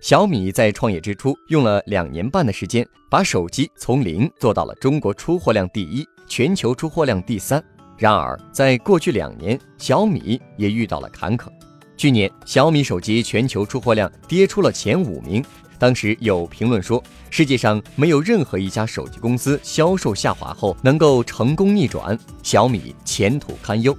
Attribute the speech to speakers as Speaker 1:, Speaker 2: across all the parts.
Speaker 1: 小米在创业之初用了两年半的时间，把手机从零做到了中国出货量第一，全球出货量第三。然而，在过去两年，小米也遇到了坎坷。去年，小米手机全球出货量跌出了前五名。当时有评论说，世界上没有任何一家手机公司销售下滑后能够成功逆转，小米前途堪忧。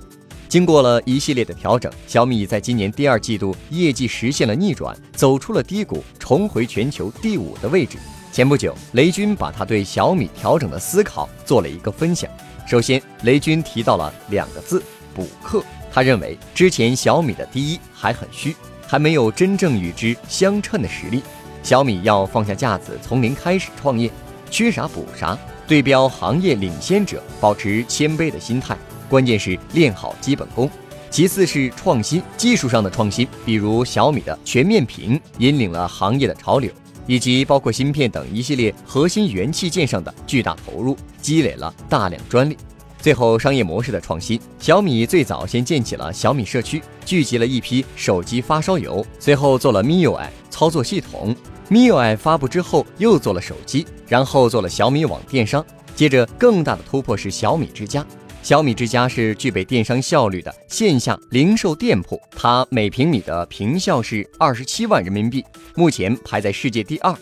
Speaker 1: 经过了一系列的调整，小米在今年第二季度业绩实现了逆转，走出了低谷，重回全球第五的位置。前不久，雷军把他对小米调整的思考做了一个分享。首先，雷军提到了两个字：补课。他认为之前小米的第一还很虚，还没有真正与之相称的实力。小米要放下架子，从零开始创业，缺啥补啥，对标行业领先者，保持谦卑的心态。关键是练好基本功，其次是创新，技术上的创新，比如小米的全面屏引领了行业的潮流，以及包括芯片等一系列核心元器件上的巨大投入，积累了大量专利。最后，商业模式的创新，小米最早先建起了小米社区，聚集了一批手机发烧友，随后做了 MIUI 操作系统，MIUI 发布之后又做了手机，然后做了小米网电商，接着更大的突破是小米之家。小米之家是具备电商效率的线下零售店铺，它每平米的平效是二十七万人民币，目前排在世界第二。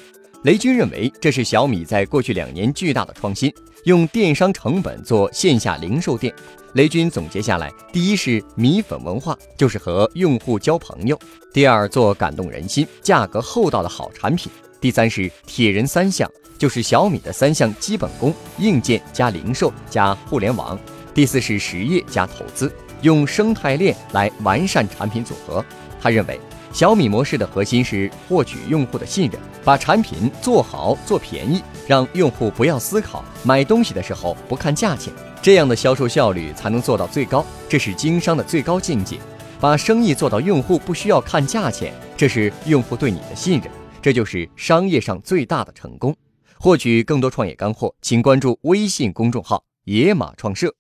Speaker 1: 雷军认为，这是小米在过去两年巨大的创新，用电商成本做线下零售店。雷军总结下来，第一是米粉文化，就是和用户交朋友；第二做感动人心、价格厚道的好产品；第三是铁人三项，就是小米的三项基本功：硬件加零售加互联网。第四是实业加投资，用生态链来完善产品组合。他认为，小米模式的核心是获取用户的信任，把产品做好做便宜，让用户不要思考买东西的时候不看价钱，这样的销售效率才能做到最高。这是经商的最高境界，把生意做到用户不需要看价钱，这是用户对你的信任，这就是商业上最大的成功。获取更多创业干货，请关注微信公众号“野马创社”。